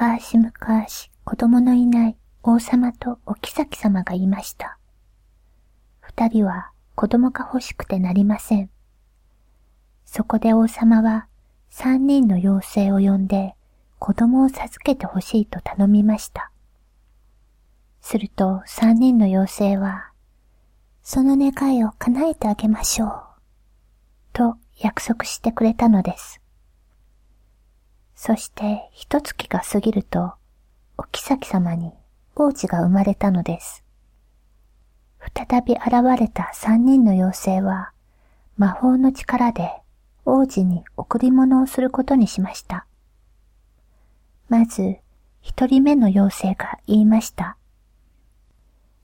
昔々子供のいない王様とお妃様がいました。二人は子供が欲しくてなりません。そこで王様は三人の妖精を呼んで子供を授けて欲しいと頼みました。すると三人の妖精は、その願いを叶えてあげましょう。と約束してくれたのです。そして一月が過ぎると、お妃様に王子が生まれたのです。再び現れた三人の妖精は、魔法の力で王子に贈り物をすることにしました。まず、一人目の妖精が言いました。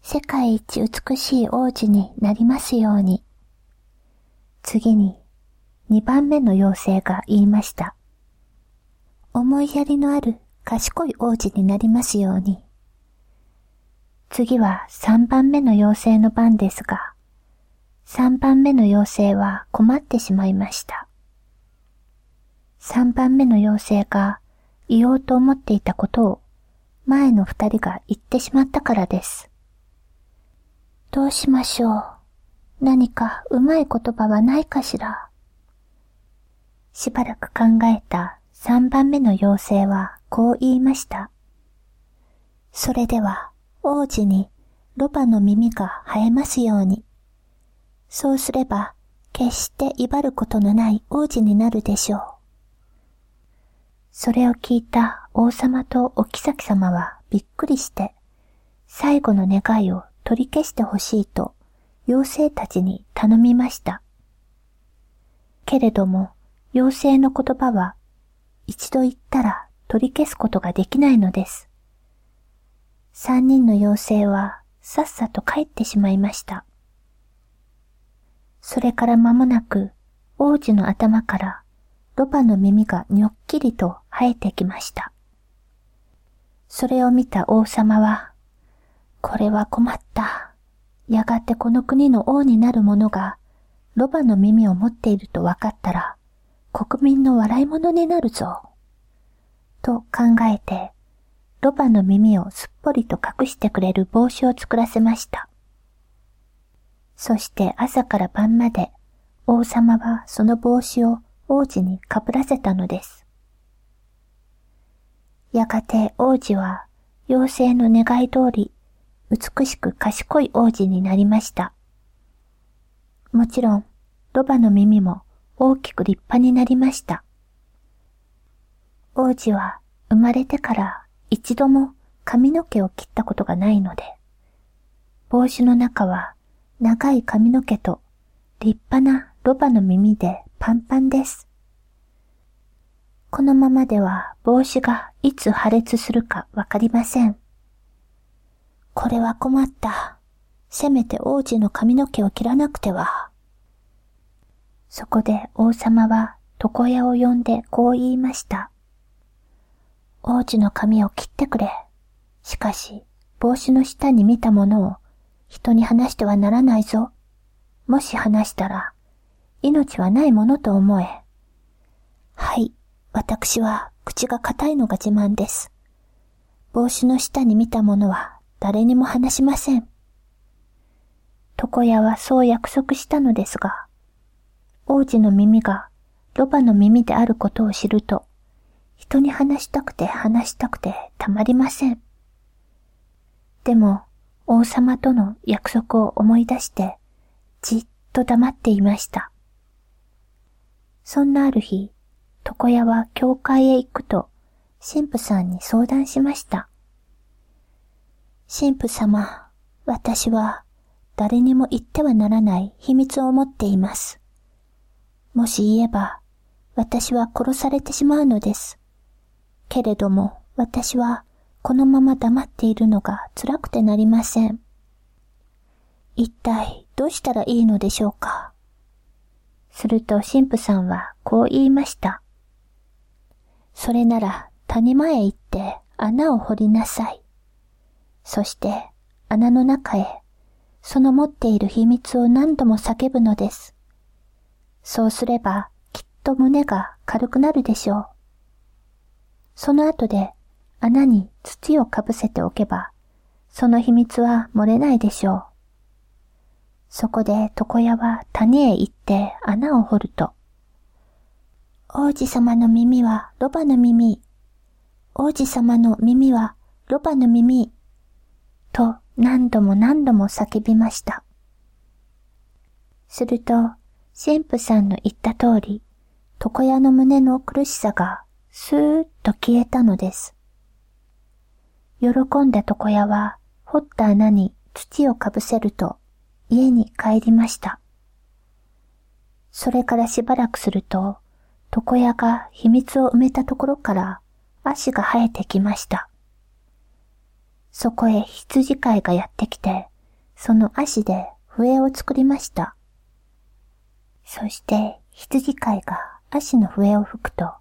世界一美しい王子になりますように。次に、二番目の妖精が言いました。思いやりのある賢い王子になりますように。次は三番目の妖精の番ですが、三番目の妖精は困ってしまいました。三番目の妖精が言おうと思っていたことを前の二人が言ってしまったからです。どうしましょう。何かうまい言葉はないかしら。しばらく考えた三番目の妖精はこう言いました。それでは王子にロバの耳が生えますように。そうすれば決して威張ることのない王子になるでしょう。それを聞いた王様とお妃様はびっくりして最後の願いを取り消してほしいと妖精たちに頼みました。けれども妖精の言葉は一度言ったら取り消すことができないのです。三人の妖精はさっさと帰ってしまいました。それから間もなく王子の頭からロバの耳がにょっきりと生えてきました。それを見た王様は、これは困った。やがてこの国の王になる者がロバの耳を持っていると分かったら、国民の笑い物になるぞ。と考えて、ロバの耳をすっぽりと隠してくれる帽子を作らせました。そして朝から晩まで王様はその帽子を王子にかぶらせたのです。やがて王子は妖精の願い通り美しく賢い王子になりました。もちろん、ロバの耳も大きく立派になりました。王子は生まれてから一度も髪の毛を切ったことがないので、帽子の中は長い髪の毛と立派なロバの耳でパンパンです。このままでは帽子がいつ破裂するかわかりません。これは困った。せめて王子の髪の毛を切らなくては。そこで王様は床屋を呼んでこう言いました。王子の髪を切ってくれ。しかし、帽子の下に見たものを人に話してはならないぞ。もし話したら、命はないものと思え。はい、私は口が硬いのが自慢です。帽子の下に見たものは誰にも話しません。床屋はそう約束したのですが、王子の耳がロバの耳であることを知ると、人に話したくて話したくてたまりません。でも、王様との約束を思い出して、じっと黙っていました。そんなある日、床屋は教会へ行くと、神父さんに相談しました。神父様、私は誰にも言ってはならない秘密を持っています。もし言えば、私は殺されてしまうのです。けれども、私はこのまま黙っているのが辛くてなりません。一体どうしたらいいのでしょうかすると神父さんはこう言いました。それなら谷間へ行って穴を掘りなさい。そして穴の中へその持っている秘密を何度も叫ぶのです。そうすればきっと胸が軽くなるでしょう。その後で穴に土をかぶせておけば、その秘密は漏れないでしょう。そこで床屋は谷へ行って穴を掘ると、王子様の耳はロバの耳、王子様の耳はロバの耳、と何度も何度も叫びました。すると、神父さんの言った通り、床屋の胸の苦しさがスーッと消えたのです。喜んだ床屋は、掘った穴に土をかぶせると、家に帰りました。それからしばらくすると、床屋が秘密を埋めたところから足が生えてきました。そこへ羊飼いがやってきて、その足で笛を作りました。そして羊飼いが足の笛を吹くと、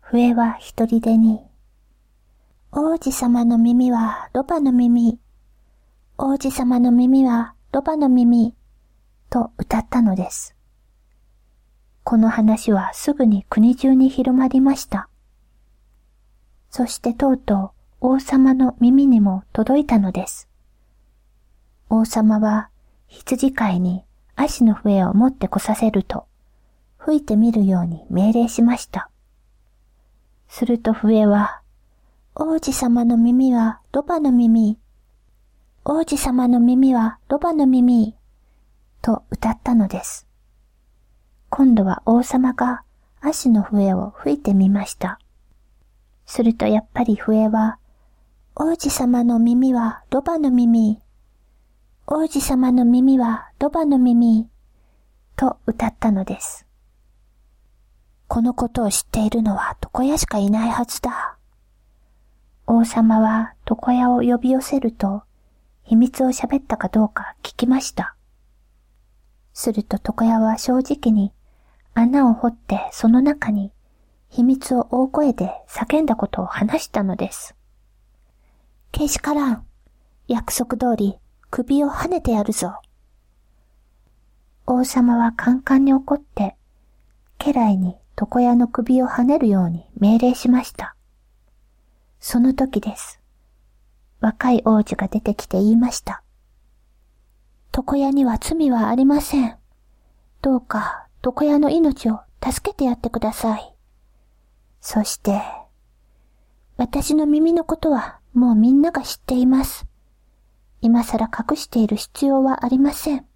笛は一人でに、王子様の耳はロバの耳、王子様の耳はロバの耳、と歌ったのです。この話はすぐに国中に広まりました。そしてとうとう王様の耳にも届いたのです。王様は羊飼いに足の笛を持ってこさせると、吹いてみるように命令しました。すると笛は、王子様の耳はロバの耳、王子様の耳はロバの耳、と歌ったのです。今度は王様が足の笛を吹いてみました。するとやっぱり笛は王子様の耳はロバの耳。王子様の耳はロバの耳。と歌ったのです。このことを知っているのは床屋しかいないはずだ。王様は床屋を呼び寄せると、秘密を喋ったかどうか聞きました。すると床屋は正直に穴を掘ってその中に秘密を大声で叫んだことを話したのです。けしからん。約束通り首を跳ねてやるぞ。王様はカンカンに怒って、家来に床屋の首を跳ねるように命令しました。その時です。若い王子が出てきて言いました。床屋には罪はありません。どうか床屋の命を助けてやってください。そして、私の耳のことはもうみんなが知っています。今更隠している必要はありません。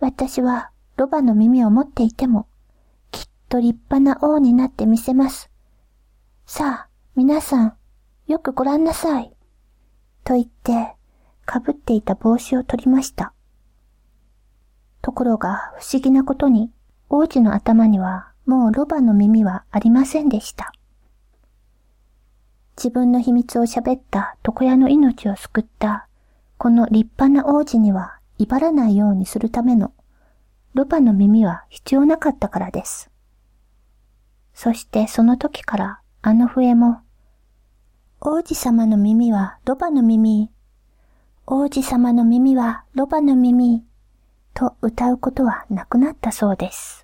私はロバの耳を持っていても、きっと立派な王になってみせます。さあ、皆さん、よくご覧なさい。と言って、かぶっていた帽子を取りました。ところが不思議なことに、王子の頭にはもうロバの耳はありませんでした。自分の秘密を喋った床屋の命を救ったこの立派な王子には威張らないようにするためのロバの耳は必要なかったからです。そしてその時からあの笛も、王子様の耳はロバの耳、王子様の耳はロバの耳、と歌うことはなくなったそうです。